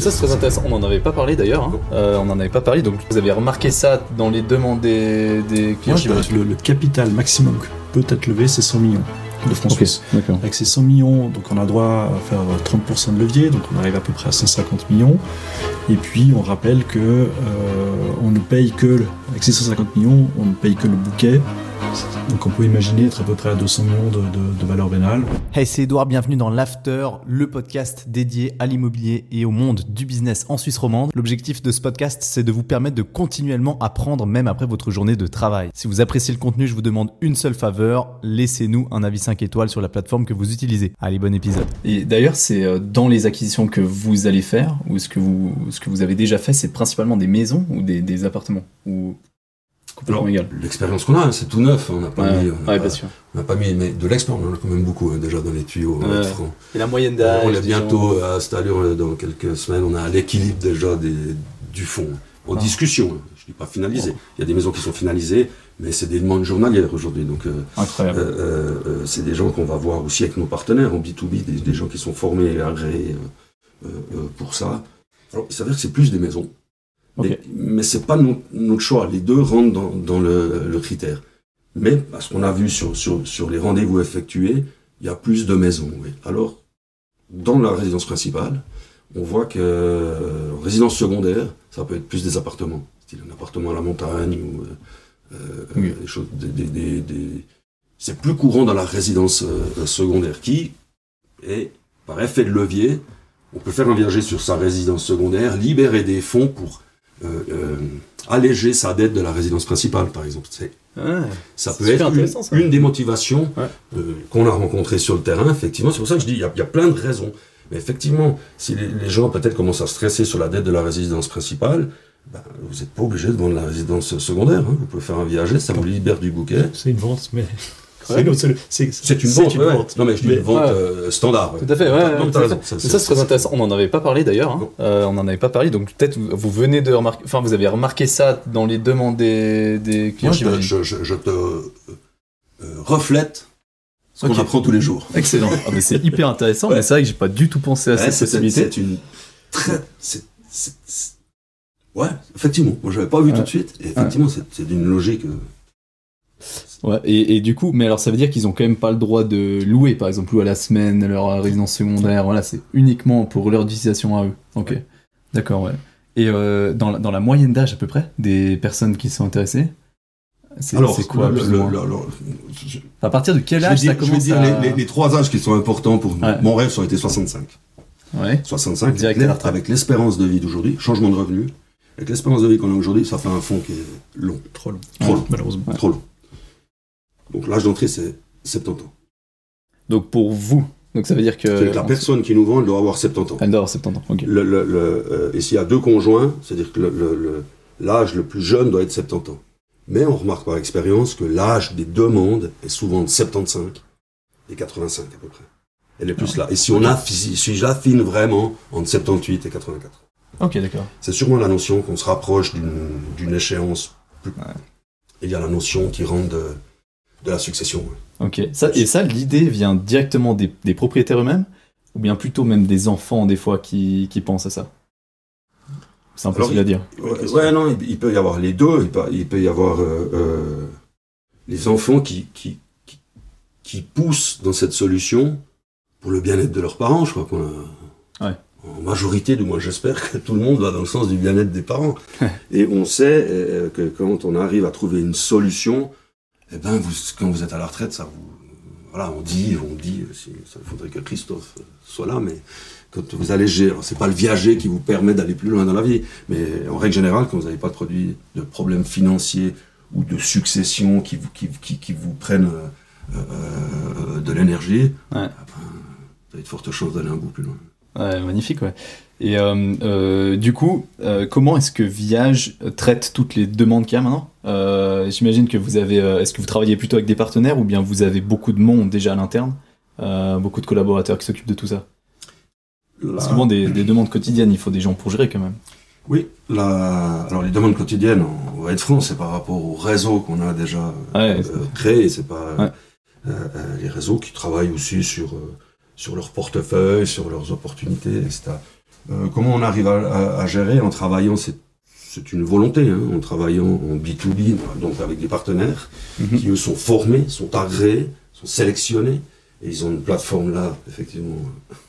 Ça c'est très intéressant, on n'en avait pas parlé d'ailleurs, hein. euh, on n'en avait pas parlé, donc vous avez remarqué ça dans les demandes des, des clients Moi, je le, le capital maximum que peut être levé, c'est 100 millions de francs Ok, suisses. d'accord. Avec ces 100 millions, donc on a droit à faire 30% de levier, donc on arrive à peu près à 150 millions. Et puis on rappelle que euh, on ne paye que, avec ces 150 millions, on ne paye que le bouquet. Donc on peut imaginer être à peu près à 200 millions de, de- de valeur vénale. Hey, c'est Edouard, bienvenue dans l'After, le podcast dédié à l'immobilier et au monde du business en Suisse romande. L'objectif de ce podcast, c'est de vous permettre de continuellement apprendre même après votre journée de travail. Si vous appréciez le contenu, je vous demande une seule faveur, laissez-nous un avis 5 étoiles sur la plateforme que vous utilisez. Allez, bon épisode. Et d'ailleurs, c'est euh, dans les acquisitions que vous allez faire, ou ce que vous, ce que vous avez déjà fait, c'est principalement des maisons ou des, des appartements Ou complètement Alors, égal L'expérience qu'on a, hein, c'est tout neuf. On n'a pas Ouais, mis, on n'a ouais, pas, sûr. on pas mis, mais de l'expérience, on en a quand même beaucoup hein, déjà dans les tuyaux. Ouais. être franc. Et la moyenne Euh, d'âge on est bientôt gens à cette allure, euh, dans quelques semaines, on a l'équilibre déjà des, du fond. En Ah. discussion, hein. je ne dis pas finalisé. Il y a des maisons qui sont finalisées, mais c'est des demandes journalières aujourd'hui. Donc, euh, Incroyable. euh, euh, euh, c'est des gens qu'on va voir aussi avec nos partenaires en B2B, des, des gens qui sont formés et agréés euh, euh, euh, pour ça. Alors, il s'avère que c'est plus des maisons. Ok. Mais, mais c'est pas no- notre choix. Les deux rentrent dans, dans le, le critère. Mais, parce qu'on a vu sur, sur, sur les rendez-vous effectués, il y a plus de maisons. Oui. Alors, dans la résidence principale, on voit que euh, en résidence secondaire, ça peut être plus des appartements. Style un appartement à la montagne ou euh, euh, Oui. des choses. Des, des- des- des- C'est plus courant dans la résidence euh, secondaire qui est, par effet de levier, on peut faire un viager sur sa résidence secondaire, libérer des fonds pour alléger sa dette de la résidence principale, par exemple. C'est- Ah, ça peut être une, intéressant, ça. une des motivations Ouais. euh, qu'on a rencontrées sur le terrain, effectivement. C'est pour ça que je dis, il y a, il y a plein de raisons. Mais effectivement, si les, les gens peut-être commencent à stresser sur la dette de la résidence principale, ben, vous n'êtes pas obligé de vendre la résidence secondaire. hein. Vous pouvez faire un viager, ça vous libère du bouquet. C'est une vente, mais. C'est une vente, ouais, ouais. Non, mais je dis Mais- une vente Ouais. euh, standard. Tout à fait, ouais. À raison. Mais ça, c'est très intéressant. On n'en avait pas parlé d'ailleurs. hein. Euh, on n'en avait pas parlé. Donc peut-être vous, venez de remarquer. Enfin, vous avez remarqué ça dans les demandes des, des clients. Moi, je te, j'imagine. je, je- je te euh, euh, reflète ce qu'on Ok. apprend tous les jours. Excellent. Ah, mais c'est hyper intéressant. Mais c'est vrai que j'ai pas du tout pensé à cette possibilité. C'est une très. Ouais, effectivement. Moi, j'avais pas vu tout de suite. Et effectivement, c'est c'est d'une logique. Ouais, et, et du coup, mais alors ça veut dire qu'ils ont quand même pas le droit de louer, par exemple, louer à la semaine leur résidence secondaire. Voilà, c'est uniquement pour leur utilisation à eux. Ok. D'accord, ouais. Et euh, dans, la, dans la moyenne d'âge à peu près des personnes qui sont intéressées, c'est quoi le- plus le- ou moins le- alors, je- À partir de quel âge dire, ça je vais commence dire à... les, les- les trois âges qui sont importants pour nous. Ouais. Mon rêve, ça aurait été 65. Ouais. 65, Direct retraite. avec l'espérance de vie d'aujourd'hui, changement de revenu. Avec l'espérance de vie qu'on a aujourd'hui, ça fait un fonds qui est long. Trop long. Trop long. Malheureusement. Trop long. Donc l'âge d'entrée, c'est 70 ans. Donc pour vous, donc ça veut dire que... Que la personne qui nous vend, elle doit avoir 70 ans. Elle doit avoir 70 ans, ok. Le, le- le, euh, et s'il y a deux conjoints, c'est-à-dire que l'âge le, plus jeune doit être 70 ans. Mais on remarque par expérience que l'âge des demandes est souvent de 75 et 85 à peu près. Elle est plus là. Et si on affine, si j'affine vraiment entre 78 et 84. Ok, d'accord. C'est sûrement la notion qu'on se rapproche d'une d'une échéance plus. Ouais. Et il y a la notion qui rentre de, de la succession. Ok. Ça, et ça, l'idée vient directement des, des propriétaires eux-mêmes Ou bien plutôt même des enfants, des fois, qui, qui pensent à ça? C'est impossible à dire. Ouais, ouais, non, il, il peut y avoir les deux. Il peut, il peut y avoir euh, euh, les enfants qui, qui, qui, qui poussent dans cette solution pour le bien-être de leurs parents. Je crois qu'on a, Ouais. en majorité, du moins j'espère que tout le monde va dans le sens du bien-être des parents. Et on sait euh, que quand on arrive à trouver une solution, eh ben, vous, quand vous êtes à la retraite, ça vous, voilà, on dit, on dit, ça faudrait que Christophe soit là, mais quand vous allégez, alors c'est pas le viager qui vous permet d'aller plus loin dans la vie, mais en règle générale, quand vous n'avez pas de produits, de problèmes financiers ou de succession qui vous, qui, qui, qui vous prennent euh, euh, de l'énergie, Ouais. ah ben, vous avez de fortes chances d'aller un bout plus loin. Ouais, magnifique, ouais. Et euh, euh, du coup, euh, comment est-ce que Viage traite toutes les demandes qu'il y a maintenant? J'imagine que vous avez. est-ce que vous travaillez plutôt avec des partenaires ou bien vous avez beaucoup de monde déjà à l'interne? Beaucoup de collaborateurs qui s'occupent de tout ça? Parce que souvent, des, des demandes quotidiennes, il faut des gens pour gérer quand même. Oui, la... alors les demandes quotidiennes, on va être franc, c'est par rapport au réseau qu'on a déjà Ouais, créé, c'est pas Ouais. les réseaux qui travaillent aussi sur, sur leur portefeuille, sur leurs opportunités, etc. Euh, comment on arrive à, à, gérer en travaillant c'est c'est une volonté, hein, en travaillant en B2B, donc avec des partenaires, mhm. qui eux sont formés, sont agréés, sont sélectionnés, et ils ont une plateforme là, effectivement,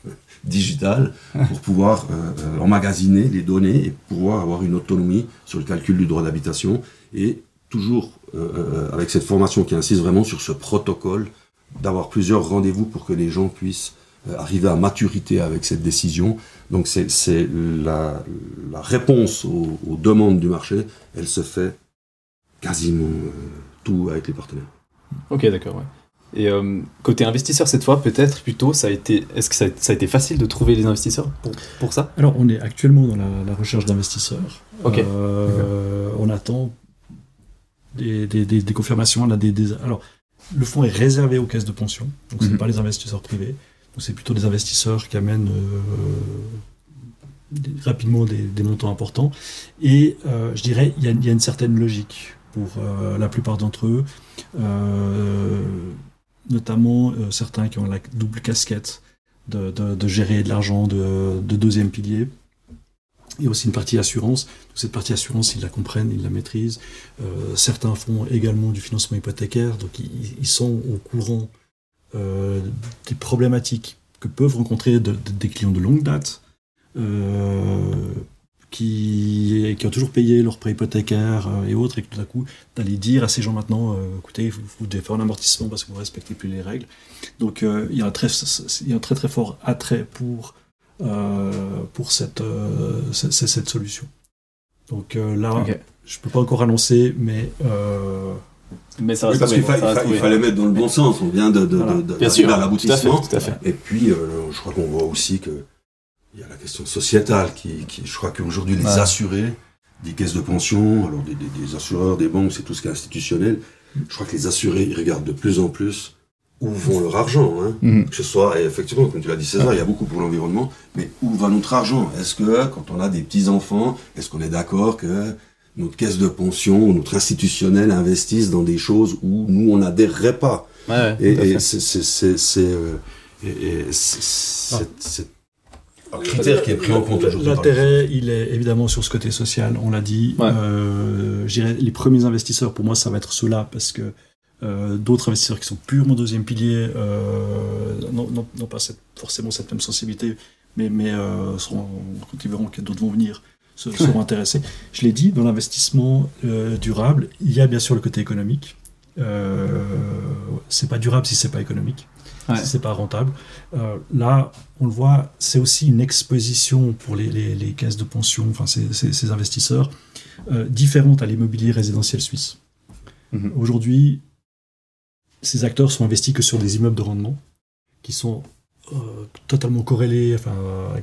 digitale, pour pouvoir euh, euh, emmagasiner les données et pouvoir avoir une autonomie sur le calcul du droit d'habitation, et toujours euh, avec cette formation qui insiste vraiment sur ce protocole, d'avoir plusieurs rendez-vous pour que les gens puissent arriver à maturité avec cette décision donc c'est la, la, réponse aux, demandes du marché, elle se fait quasiment euh, tout avec les partenaires. Ok, d'accord. Ouais. Et euh, côté investisseur cette fois, peut-être plutôt, ça a été, est-ce que ça a, été facile de trouver les investisseurs pour, pour ça? Alors on est actuellement dans la, recherche d'investisseurs. Ok. Euh, on attend des, des, des, confirmations. Là, des, alors le fonds est réservé aux caisses de pension, donc ce n'est mhm. pas les investisseurs privés c'est plutôt des investisseurs qui amènent euh, rapidement des, montants importants. Et euh, je dirais, il y, a une certaine logique pour euh, la plupart d'entre eux, notamment certains qui ont la double casquette de, gérer de l'argent de, deuxième pilier. Il y a aussi une partie assurance. cette partie assurance, ils la comprennent, ils la maîtrisent. certains font également du financement hypothécaire, donc ils sont au courant des problématiques que peuvent rencontrer des clients de longue date, euh, qui, qui, ont toujours payé leur prêt hypothécaire euh, et autres, et que tout à coup, d'aller dire à ces gens maintenant, écoutez, vous, devez faire un amortissement parce que vous ne respectez plus les règles. Donc il y, a un très, il y a un très très fort attrait pour, pour cette, cette, cette, solution. Donc là, je ne peux pas encore annoncer, mais mais ça parce qu'il fallait mettre dans le bon sens. On vient de, de, de, à l'aboutissement. Et puis, euh, je crois qu'on voit aussi que il y a la question sociétale qui, qui je crois qu'aujourd'hui les assurés, des caisses de pension, alors des, des, assureurs, des banques, c'est tout ce qui est institutionnel. Je crois que les assurés, ils regardent de plus en plus où vont leur argent. Hein. Mhm. Que ce soit, et effectivement, comme tu l'as dit César, il y a beaucoup pour l'environnement, mais où va notre argent? Est-ce que quand on a des petits-enfants, est-ce qu'on est d'accord que notre caisse de pension, notre institutionnel investissent dans des choses où nous, on n'adhérerait pas. Ouais, et c'est un critère qui est pris en compte aujourd'hui. L'intérêt, il est évidemment sur ce côté social, on l'a dit. Euh, les premiers investisseurs, pour moi, ça va être ceux-là, parce que euh, d'autres investisseurs qui sont purement deuxième pilier euh, n'ont pas forcément cette même sensibilité, mais, mais euh, seront, quand ils verront que d'autres vont venir, seront intéressés. Je l'ai dit, dans l'investissement euh, durable, il y a bien sûr le côté économique. Euh, c'est pas durable si c'est pas économique, si c'est pas rentable. Euh, là, on le voit, c'est aussi une exposition pour les, les, caisses de pension, enfin ces, ces, investisseurs, euh, différente à l'immobilier résidentiel suisse. Mhm. Aujourd'hui, ces acteurs sont investis que sur des immeubles de rendement qui sont totalement corrélés, enfin,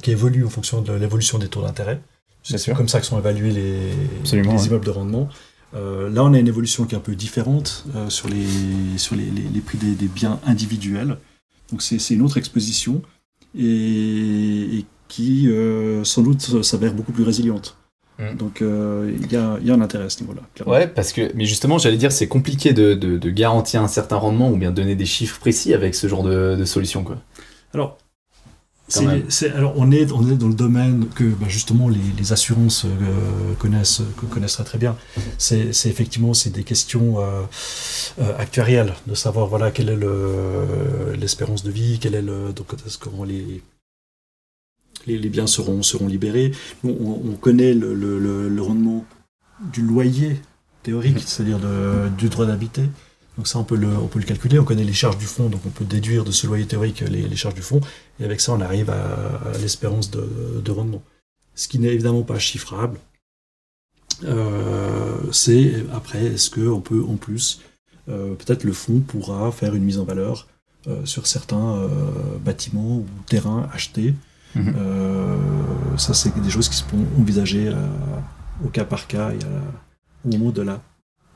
qui évoluent en fonction de l'évolution des taux d'intérêt. C'est comme ça que sont évalués les, les immeubles de rendement. Euh, là, on a une évolution qui est un peu différente euh, sur, les, sur les, les, prix des, des, biens individuels. Donc, c'est une autre exposition et, qui, euh, sans doute, s'avère beaucoup plus résiliente. Mm. Donc, il y, a, y, a, un intérêt à ce niveau-là. Ouais, parce que, mais justement, j'allais dire, c'est compliqué de, de, de, garantir un certain rendement ou bien donner des chiffres précis avec ce genre de, de solution. Quoi. Alors, alors on est, on est dans le domaine que bah, justement les, assurances euh, connaissent, connaissent très, très bien. C'est effectivement c'est des questions euh, euh, actuarielles de savoir voilà quelle est l'espérance de vie, quel est le donc comment les, les, biens seront seront libérés. On, connaît le, le, rendement du loyer théorique, c'est-à-dire du droit d'habiter. Donc ça, on peut, le, on peut le calculer, on connaît les charges du fonds, donc on peut déduire de ce loyer théorique les, charges du fonds, et avec ça, on arrive à, l'espérance de, rendement. Ce qui n'est évidemment pas chiffrable, euh, c'est après, est-ce qu'on peut en plus, euh, peut-être le fonds pourra faire une mise en valeur euh, sur certains bâtiments ou terrains achetés. Mhm. ça, c'est des choses qui se sont envisager au cas par cas et au moment de la,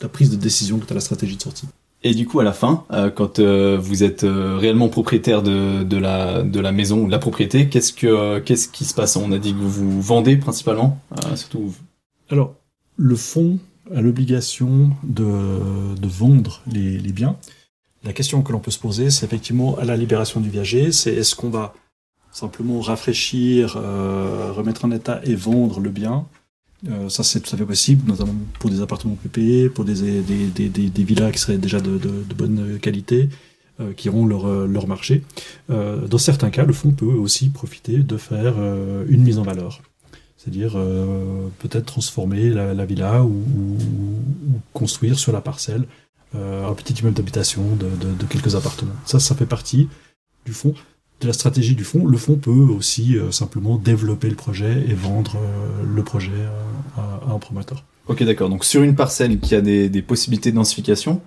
la prise de décision quant à la stratégie de sortie. Et du coup, à la fin, euh, quand euh, vous êtes euh, réellement propriétaire de, de, la, de la maison ou de la propriété, qu'est-ce, que, qu'est-ce qui se passe On a dit que vous vendez principalement, surtout. Alors, le fonds a l'obligation de, de vendre les, les, biens. La question que l'on peut se poser, c'est effectivement à la libération du viager, c'est est-ce qu'on va simplement rafraîchir, euh, remettre en état et vendre le bien. Euh, ça, c'est tout à fait possible, notamment pour des appartements payés, pour des, des, des, des, villas qui seraient déjà de, de, bonne qualité, euh, qui auront leur, euh, leur marché. Dans certains cas, le fonds peut aussi profiter de faire une mise en valeur. C'est-à-dire peut-être transformer la, la villa ou, construire sur la parcelle un petit immeuble d'habitation de, de quelques appartements. Ça, ça fait partie du fonds, de la stratégie du fonds. Le fonds peut aussi euh, simplement développer le projet et vendre euh, le projet euh, à, un promoteur. Ok, d'accord. Donc sur une parcelle qui a des, des possibilités de densification,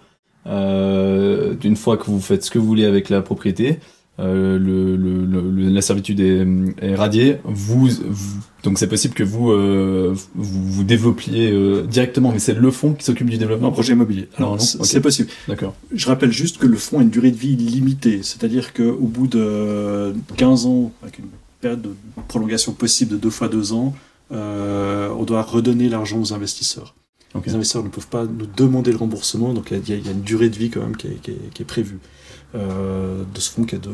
d'une fois que vous faites ce que vous voulez avec la propriété, le, le, le- la servitude est, est radiée. Vous, vous- donc c'est possible que vous euh, vous, vous développiez euh, directement, mais c'est le fonds qui s'occupe du développement. Un projet immobilier. Non, Alors, non, c'est possible. D'accord. Je rappelle juste que le fonds a une durée de vie limitée, c'est-à-dire qu'au bout de 15 ans, avec une période de prolongation possible de deux fois deux ans, euh, on doit redonner l'argent aux investisseurs. Ok. Les investisseurs ne peuvent pas nous demander le remboursement, donc il y, a- il y a une durée de vie quand même qui est, qui est- qui est prévue euh, de ce fonds qui est de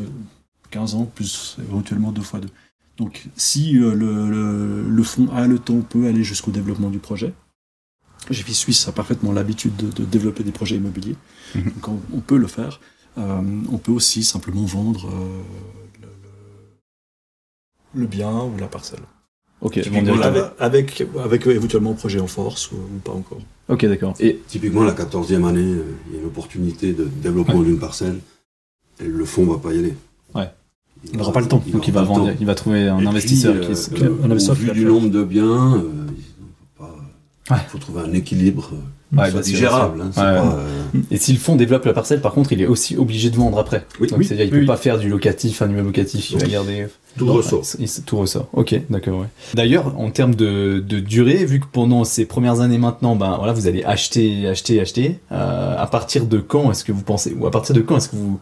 15 ans, plus éventuellement deux fois deux. Donc si euh, le, le, le fonds a le temps, peut aller jusqu'au développement du projet. GFI Suisse a parfaitement l'habitude de, de développer des projets immobiliers, Mhm. donc on, on peut le faire. Euh, on peut aussi simplement vendre euh, le, le- le bien ou la parcelle. Ok. Typiquement, Avec, avec, avec euh, éventuellement un projet en force ou, ou pas encore. Ok, d'accord. Et Typiquement, la 14e année, euh, il y a une opportunité de développement d'une parcelle, et le fonds va pas y aller. Ouais. Il n'aura pas le temps. donc il va vendre, temps. il va trouver un Et investisseur puis, qui. euh, qui- un investisseur au qui vu du faire. nombre de biens, euh, il faut pas, Ouais. faut trouver un équilibre euh, Ouais, qui soit digérable. hein, c'est Ouais, pas, euh, Et si le fonds développe la parcelle, par contre, il est aussi obligé de vendre après. Oui, Donc oui, c'est-à-dire, il oui, peut oui. pas faire du locatif, un immeuble locatif, il va garder. tout Non, ressort. ouais, il- tout ressort. Ok, d'accord. Ouais. D'ailleurs, en termes de, de durée, vu que pendant ces premières années maintenant, ben voilà, vous allez acheter, acheter, acheter. euh, à partir de quand est-ce que vous pensez, ou à partir de quand est-ce que vous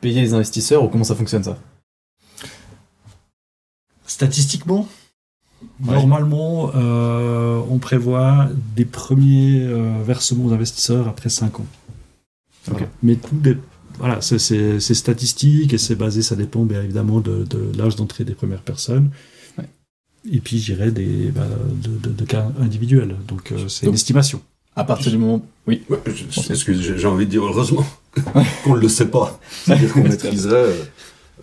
payez les investisseurs, ou comment ça fonctionne ça? Statistiquement, Ouais. normalement, euh, on prévoit des premiers euh, versements aux investisseurs après 5 ans. Voilà. Mais tout dé- voilà, c'est- statistique et c'est basé, ça dépend bien évidemment de, de l'âge d'entrée des premières personnes. Ouais. Et puis, j'irais des bah, de, de- de cas individuels. Donc, euh, c'est une estimation. À partir du moment, oui. Ouais, je- je- excuse, j'ai envie de dire heureusement qu'on ne le sait pas. C'est-à-dire qu'on maîtriserait euh,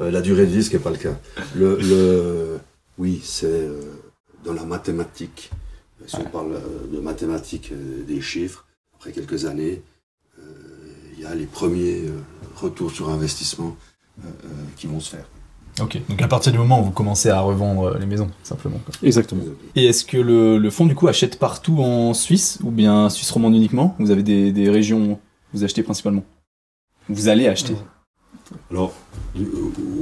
euh, la durée de vie, ce qui n'est pas le cas. Le, le- oui, c'est euh, dans la mathématique. Si on parle de mathématiques, des chiffres, après quelques années, il y a les premiers retours sur investissement qui vont se faire. Ok. Donc à partir du moment où vous commencez à revendre les maisons, simplement. quoi. Exactement. Et est-ce que le, le fonds du coup achète partout en Suisse, ou bien Suisse romande uniquement? Vous avez des, des régions où vous achetez principalement? Vous allez acheter? Alors,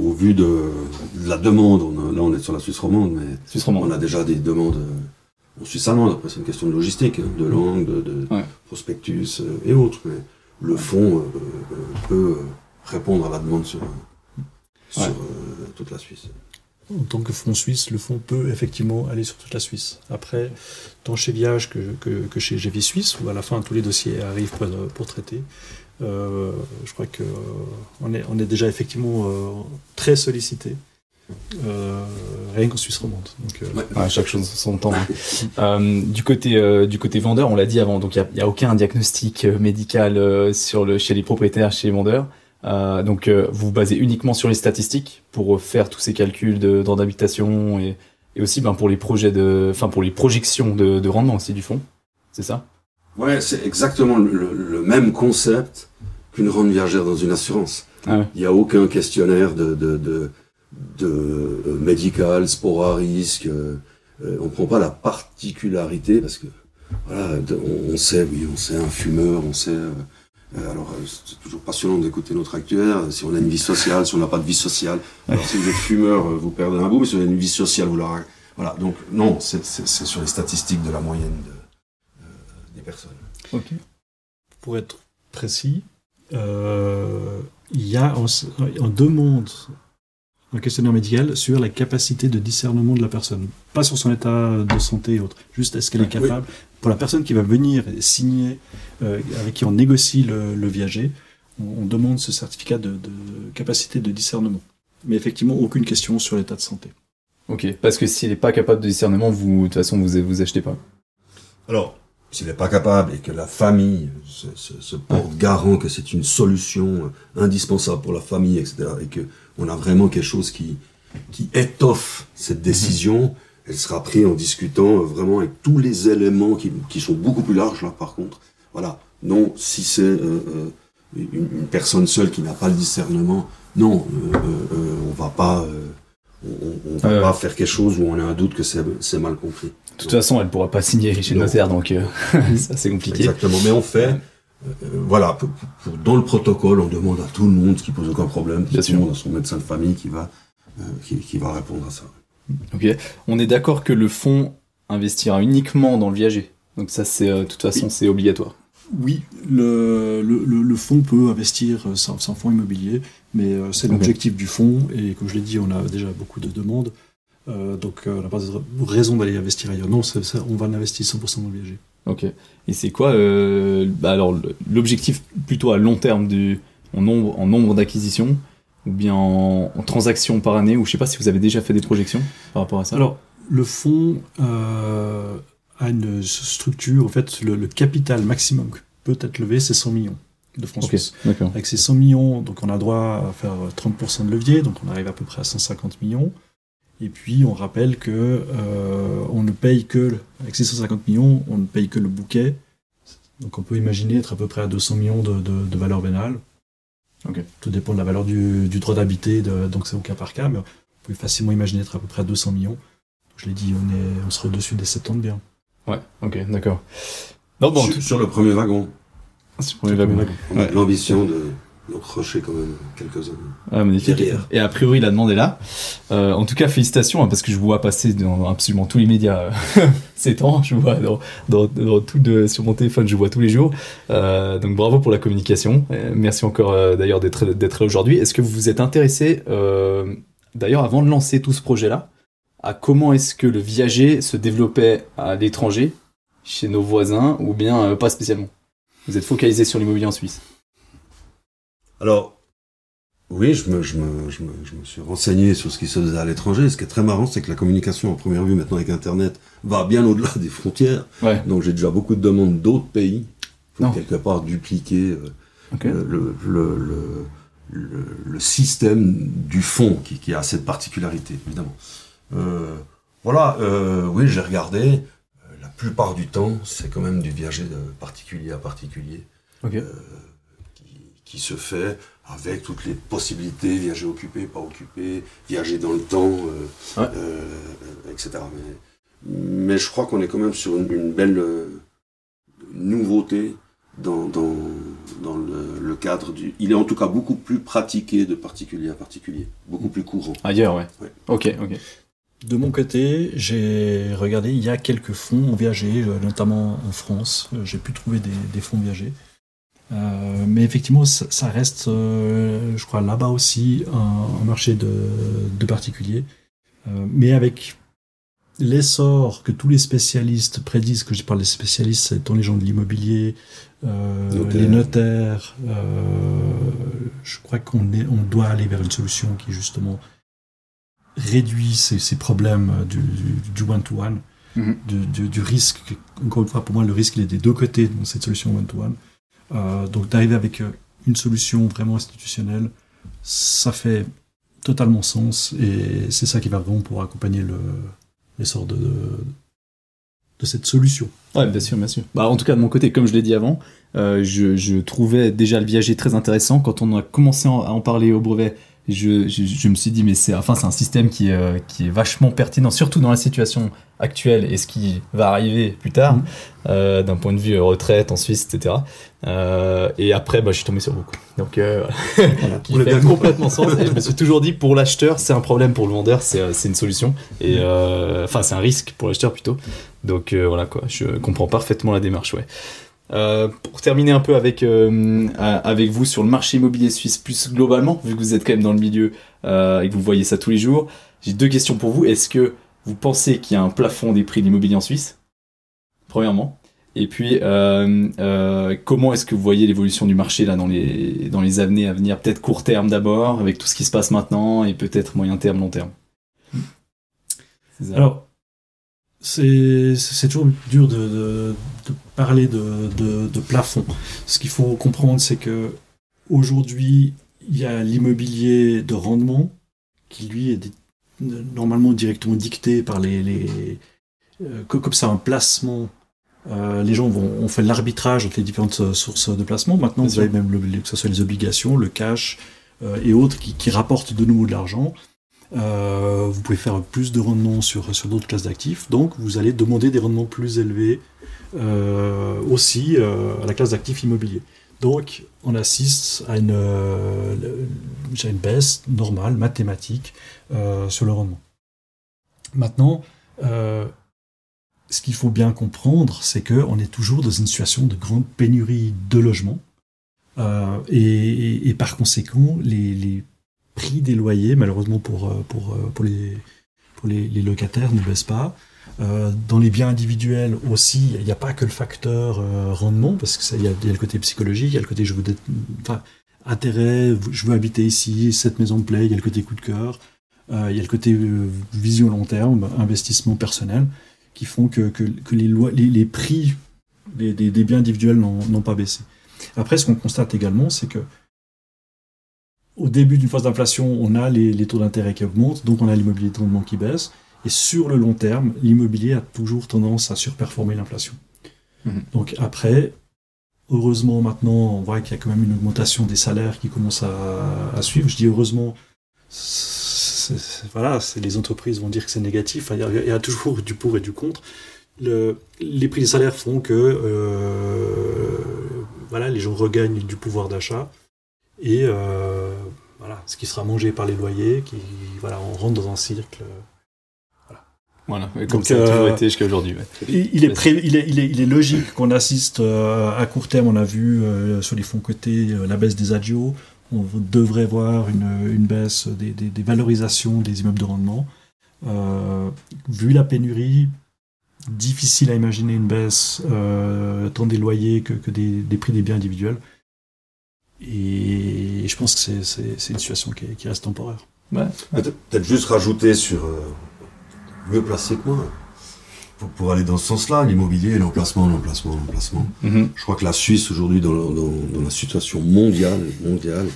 au, vu de, de la demande, on a- là on est sur la Suisse romande, mais Suisse On a déjà des demandes euh, en Suisse allemande. Après, c'est une question de logistique, hein, de langue, de, de Ouais. prospectus euh, et autres. Mais le fonds euh, peut répondre à la demande sur, sur euh, toute la Suisse. En tant que fonds suisse, le fonds peut effectivement aller sur toute la Suisse. Après, tant chez Viage que, que, que chez GV Suisse, où à la fin tous les dossiers arrivent pour, pour traiter, euh, je crois que euh, on, est, on est déjà effectivement euh, très sollicité, euh, rien qu'en Suisse romande. Donc, euh, Ouais. Ouais, chaque chose son temps. hein. Euh, du côté euh, du côté vendeur, on l'a dit avant, donc il y a, aucun diagnostic médical euh, sur le chez les propriétaires, chez les vendeurs. Euh, donc euh, vous vous basez uniquement sur les statistiques pour faire tous ces calculs de d'habitation et, et aussi ben, pour les projets de, enfin pour les projections de, de rendement aussi du fonds. C'est ça? Ouais, c'est exactement le, même concept qu'une rente viagère dans une assurance. Ah ouais. Il n'y a aucun questionnaire de, de, de, de euh, médical, sport à risque. euh, euh, on prend pas la particularité parce que voilà, on sait, oui, on sait un fumeur, on sait. Euh, alors, euh, c'est toujours passionnant d'écouter notre euh, Si on a une vie sociale, si on n'a pas de vie sociale. Alors, si vous êtes fumeur, euh, vous perdez un bout, mais si vous avez une vie sociale, vous l'aurez. Voilà. Donc, non, c'est sur les statistiques de la moyenne de, des personnes. Ok. pour être précis, il y a en, en demande un questionnaire médical sur la capacité de discernement de la personne, pas sur son état de santé et autres. Juste est-ce qu'elle est Oui. capable, pour la personne qui va venir signer, euh, avec qui on négocie le, le viager, on, on demande ce certificat de, de capacité de discernement. mais effectivement aucune question sur l'état de santé. Ok, parce que s'il n'est pas capable de discernement, vous, de toute façon, vous vous achetez pas. Alors, s'il n'est pas capable et que la famille se, se- se porte garant que c'est une solution indispensable pour la famille, etc., et que on a vraiment quelque chose qui, qui étoffe cette décision, elle sera prise en discutant euh, vraiment avec tous les éléments qui, qui sont beaucoup plus larges, là, par contre. Voilà. Non, si c'est euh, euh, une, une personne seule qui n'a pas le discernement, non, euh, euh, euh, on va pas, on, on va pas faire quelque chose où on a un doute que c'est mal compris. De toute façon, elle pourra pas signer chez le notaire, donc ça c'est compliqué. Exactement, mais on fait, voilà, pour- pour- pour- dans le protocole, on demande à tout le monde, ce qui pose aucun problème, Bien tout le monde a son médecin de famille qui va, euh, qui, qui va répondre à ça. Ok. On est d'accord que le fonds investira uniquement dans le viager. Donc ça, c'est euh, de toute façon, c'est obligatoire. Oui, le, le, le- le fonds peut investir euh, sans, sans fonds immobilier, mais euh, c'est l'objectif du fonds, et comme je l'ai dit, on a déjà beaucoup de demandes, euh, donc euh, on n'a pas de raison d'aller investir ailleurs. Non, c'est- c'est- on va investir 100% dans le viager. Ok. Et c'est quoi euh, bah alors l'objectif plutôt à long terme du en nombre en nombre d'acquisitions ou bien en, en transactions par année ou je sais pas si vous avez déjà fait des projections par rapport à ça? Alors, le fonds euh, a une structure, en fait, le, le capital maximum que peut être levé, c'est 100 millions de francs ok. suisses. D'accord. Avec ces 100 millions, donc on a droit à faire 30% de levier, donc on arrive à peu près à 150 millions. Et puis on rappelle que euh, on ne paye que, le- avec ces 150 millions, on ne paye que le bouquet. Donc on peut imaginer être à peu près à 200 millions de, de, de valeur vénale. Ok. Tout dépend de la valeur du, du droit d'habiter, donc c'est au cas par cas, mais on peut facilement imaginer être à peu près à 200 millions. Je l'ai dit, on, est, on sera au-dessus des 70 biens. Ouais. Ok. D'accord. Bon. sur, sur le premier wagon, C'est pour les wagons. on a Ouais. l'ambition de d'en crocher quand même quelques-uns. Ah, magnifique. Derrière. Et a priori, la demande est là. Euh, en tout cas, félicitations, hein, parce que je vous vois passer dans absolument tous les médias euh, ces temps. Je vous vois dans, dans, dans tout de, sur mon téléphone, je vous vois tous les jours. Euh, donc bravo pour la communication. Merci encore d'ailleurs d'être d'être là aujourd'hui. Est-ce que vous vous êtes intéressé, d'ailleurs, avant de lancer tout ce projet-là, à comment est-ce que le viager se développait à l'étranger, chez nos voisins, ou bien pas spécialement? Vous êtes focalisé sur l'immobilier en Suisse Alors, oui, je me, je, me, je, me, je me suis renseigné sur ce qui se faisait à l'étranger. Ce qui est très marrant, c'est que la communication en première vue maintenant avec Internet va bien au-delà des frontières. Ouais. Donc j'ai déjà beaucoup de demandes d'autres pays. Il Non. faut quelque part dupliquer euh, le, le, le, le, le- le système du fond qui, qui a cette particularité, évidemment. Euh, voilà, euh, oui, j'ai regardé. La plupart du temps, c'est quand même du viager de particulier à particulier. Qui, se fait avec toutes les possibilités, viager occupé, pas occupé, viager dans le temps, euh, Ouais. euh, etc. Mais, mais je crois qu'on est quand même sur une, une belle euh, nouveauté dans, dans, dans le, le cadre du... Il est en tout cas beaucoup plus pratiqué de particulier à particulier, beaucoup plus courant. Ailleurs, ouais. Ouais. Ok, ok. De mon côté, j'ai regardé, il y a quelques fonds en viager, euh, notamment en France. J'ai pu trouver des, des fonds viagers. Euh, mais effectivement, ça, ça reste, euh, je crois, là-bas aussi, un, un marché de, de particuliers. Euh, mais avec l'essor que tous les spécialistes prédisent, que je parle des spécialistes, c'est tant les gens de l'immobilier, euh, Notaires. les notaires, euh, je crois qu'on on doit aller vers une solution qui justement réduit ces, ces problèmes du, du, du one-to-one, Mhm. du, du- du risque. Encore une fois, pour moi, le risque il est des deux côtés dans cette solution one-to-one. Euh, donc d'arriver avec euh, une solution vraiment institutionnelle, ça fait totalement sens et c'est ça qui va vraiment pour accompagner le- l'essor de, cette solution. Ouais, bien sûr, bien sûr. Bah, en tout cas, de mon côté, comme je l'ai dit avant, euh, je, je trouvais déjà le viager très intéressant. Quand on a commencé en- à en parler au brevet, je, je, je me suis dit, mais c'est enfin, c'est un système qui euh, qui est vachement pertinent, surtout dans la situation actuelle et ce qui va arriver plus tard, Mhm. euh, d'un point de vue retraite en Suisse, etc. Euh, et après, bah, je suis tombé sur beaucoup. Donc, euh, Voilà. qui fait complètement sens. Et je me suis toujours dit, pour l'acheteur, c'est un problème, pour le vendeur, c'est euh, c'est une solution. Et euh, enfin, c'est un risque pour l'acheteur plutôt. Donc euh, voilà quoi, je comprends parfaitement la démarche, ouais. Euh, pour terminer un peu avec, euh, à- avec vous sur le marché immobilier suisse plus globalement, vu que vous êtes quand même dans le milieu euh, et que vous voyez ça tous les jours, j'ai deux questions pour vous. Est-ce que vous pensez qu'il y a un plafond des prix de l'immobilier en Suisse? Premièrement. Et puis, euh, euh, comment est-ce que vous voyez l'évolution du marché là dans les dans les années à venir? Peut-être court terme d'abord, avec tout ce qui se passe maintenant, et peut-être moyen terme, long terme. Ça. Alors, c'est toujours dur de, de, de parler de, de, de plafond. Ce qu'il faut comprendre, c'est que aujourd'hui, il y a l'immobilier de rendement qui lui est normalement directement dicté par les, les euh, co- comme ça un placement. euh, les gens vont, on fait l'arbitrage entre les différentes euh, sources de placement. Maintenant, Bien vous sûr. avez même le, que ce soit les obligations, le cash euh, et autres qui, qui rapportent de nouveau de l'argent. Euh, vous pouvez faire plus de rendement sur, sur d'autres classes d'actifs. Donc, vous allez demander des rendements plus élevés euh, aussi euh, à la classe d'actifs immobiliers. Donc, on assiste à une, une baisse normale, mathématique, sur le rendement. Maintenant, ce qu'il faut bien comprendre, c'est qu'on est toujours dans une situation de grande pénurie de logements. Et, par conséquent, les prix des loyers, malheureusement pour, euh, pour, euh, pour, les, pour les, locataires, ne baissent pas. Euh, dans les biens individuels aussi, il n'y a pas que le facteur rendement, parce que il y, a, le côté psychologique, il y a le côté je veux enfin, intérêt, je veux habiter ici, cette maison me plaît, il y a le côté coup de cœur, il y a le côté vision long terme, investissement personnel, qui font que, que, que les, lois, les, les prix des, des, biens individuels n'ont pas baissé. Après, ce qu'on constate également, c'est que au début d'une phase d'inflation, on a les, les taux d'intérêt qui augmentent, donc on a l'immobilier de rendement qui baisse. Et sur le long terme, l'immobilier a toujours tendance à surperformer l'inflation. Mhm. Donc après, heureusement maintenant, on voit qu'il y a quand même une augmentation des salaires qui commence à, à suivre. Je dis heureusement, voilà, les entreprises vont dire que c'est négatif. Il y, a- il y a toujours du pour et du contre. Le- les prix des salaires font que euh, voilà, les gens regagnent du pouvoir d'achat et euh, voilà, ce qui sera mangé par les loyers, qui voilà, on rentre dans un cercle. Voilà, et comme Donc, ça a toujours euh, été jusqu'à aujourd'hui. ouais. Il, il est il, est, il, est, il est logique qu'on assiste euh, à court terme, on a vu euh, sur les fonds cotés euh, la baisse des adios, on devrait voir une, une baisse des, des, des valorisations des immeubles de rendement. Euh, vu la pénurie, difficile à imaginer une baisse euh, tant des loyers que, que des, des prix des biens individuels. Et je pense que c'est- c'est c'est une situation qui, est- qui reste temporaire. Peut-être peut-être juste rajouter sur euh, mieux placé que moi. Pour, pour aller dans ce sens-là, l'immobilier, l'emplacement, l'emplacement, l'emplacement. Mhm. Je crois que la Suisse aujourd'hui, dans, la- dans, dans la situation mondiale, mondiale,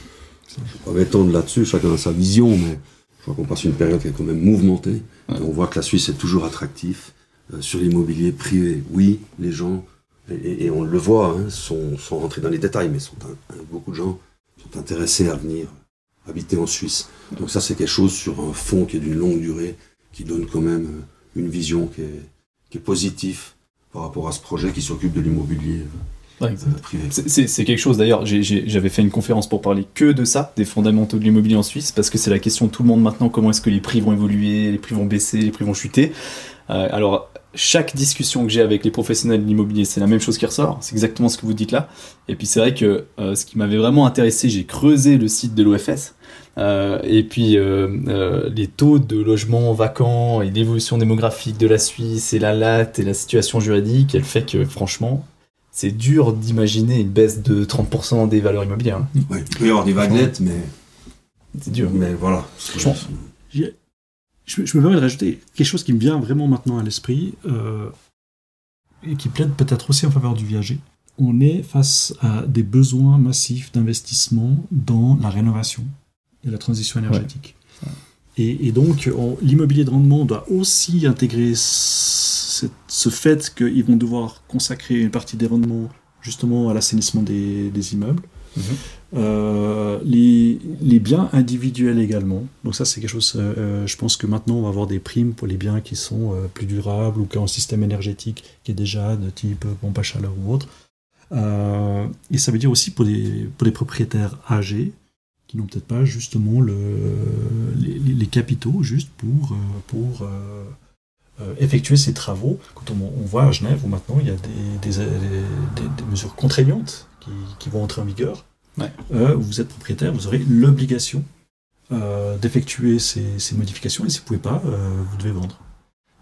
je ne vais pas m'étendre là-dessus, chacun a sa vision, mais je crois qu'on passe une période qui est quand même mouvementée. Ouais. Et on voit que la Suisse est toujours attractif euh, sur l'immobilier privé. Oui, les gens, et, on le voit, hein, sont, sont rentrés dans les détails, mais sont un- un- beaucoup de gens sont intéressés à venir habiter en Suisse. Donc ça, c'est quelque chose sur un fond qui est d'une longue durée, qui donne quand même euh, une vision qui est, qui est positive par rapport à ce projet qui s'occupe de l'immobilier Ouais, euh, privé. C'est- quelque chose d'ailleurs, j'avais fait une conférence pour parler que de ça, des fondamentaux de l'immobilier en Suisse, parce que c'est la question de tout le monde maintenant, comment est-ce que les prix vont évoluer, les prix vont baisser, les prix vont chuter. Euh, alors, chaque discussion que j'ai avec les professionnels de l'immobilier, c'est la même chose qui ressort, c'est exactement ce que vous dites là. Et puis c'est vrai que euh, ce qui m'avait vraiment intéressé, j'ai creusé le site de l'OFS, euh, et puis euh, euh, les taux de logements vacants et l'évolution démographique de la Suisse et la latte et la situation juridique, elle fait que franchement, c'est dur d'imaginer une baisse de 30% des valeurs immobilières. hein. Ouais, il peut y avoir des vaguelettes, mais, C'est dur. mais voilà. Franchement, Je, je me permets de rajouter quelque chose qui me vient vraiment maintenant à l'esprit euh, et qui plaide peut-être aussi en faveur du viager. On est face à des besoins massifs d'investissement dans la rénovation et la transition énergétique. Et, et donc, on- l'immobilier de rendement doit aussi intégrer ce, ce fait qu'ils vont devoir consacrer une partie des rendements justement à l'assainissement des, des immeubles. Mhm. Euh, les, les biens individuels également. Donc ça, c'est quelque chose, euh, euh, je pense que maintenant, on va avoir des primes pour les biens qui sont plus durables ou qui ont un système énergétique qui est déjà de type pompe à chaleur ou autre. Et ça veut dire aussi pour des, pour des propriétaires âgés qui n'ont peut-être pas justement le, les, les- les capitaux juste pour, pour effectuer ces travaux. Quand on, voit à Genève où maintenant il y a des, des, des- des mesures contraignantes qui, qui vont entrer en vigueur, Ouais. euh, vous êtes propriétaire, vous aurez l'obligation euh, d'effectuer ces, ces modifications et si vous ne pouvez pas, euh, vous devez vendre.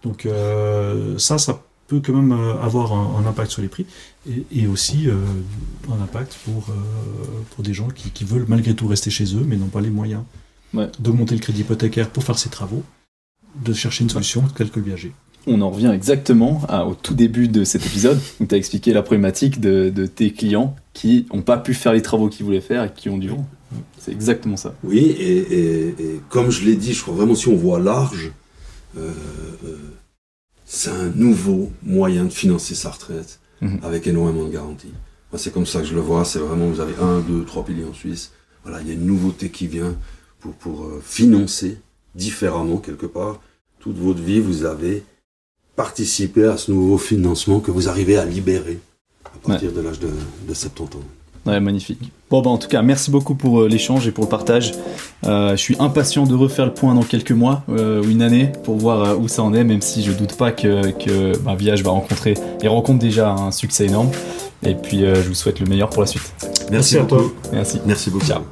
Donc euh, ça, ça peut quand même euh, avoir un, un impact sur les prix et, et aussi euh, un impact pour, euh, pour des gens qui, qui veulent malgré tout rester chez eux mais n'ont pas les moyens Ouais. d'augmenter le crédit hypothécaire pour faire ces travaux, de chercher une solution telle que le viager. On en revient exactement à- au tout début de cet épisode où tu as expliqué la problématique de, de tes clients qui n'ont pas pu faire les travaux qu'ils voulaient faire et qui ont dû vendre. C'est exactement ça. Oui, et, et- et comme je l'ai dit, je crois vraiment si on voit large, euh, euh, c'est un nouveau moyen de financer sa retraite Mhm. avec énormément de garanties. Moi, c'est comme ça que je le vois. C'est vraiment, vous avez un, deux, trois piliers en Suisse. Voilà, il y a une nouveauté qui vient pour, pour euh, financer différemment quelque part. Toute votre vie, vous avez participé à ce nouveau financement que vous arrivez à libérer à partir de l'âge de, de 70 ans. Ouais, magnifique. Bon, bah, en tout cas, merci beaucoup pour euh, l'échange et pour le partage. Euh, je suis impatient de refaire le point dans quelques mois euh, ou une année pour voir euh, où ça en est, même si je doute pas que, que bah, Viage va rencontrer et rencontre déjà un succès énorme. Et puis, euh, je vous souhaite le meilleur pour la suite. Merci à toi. Merci. Merci beaucoup. Ciao.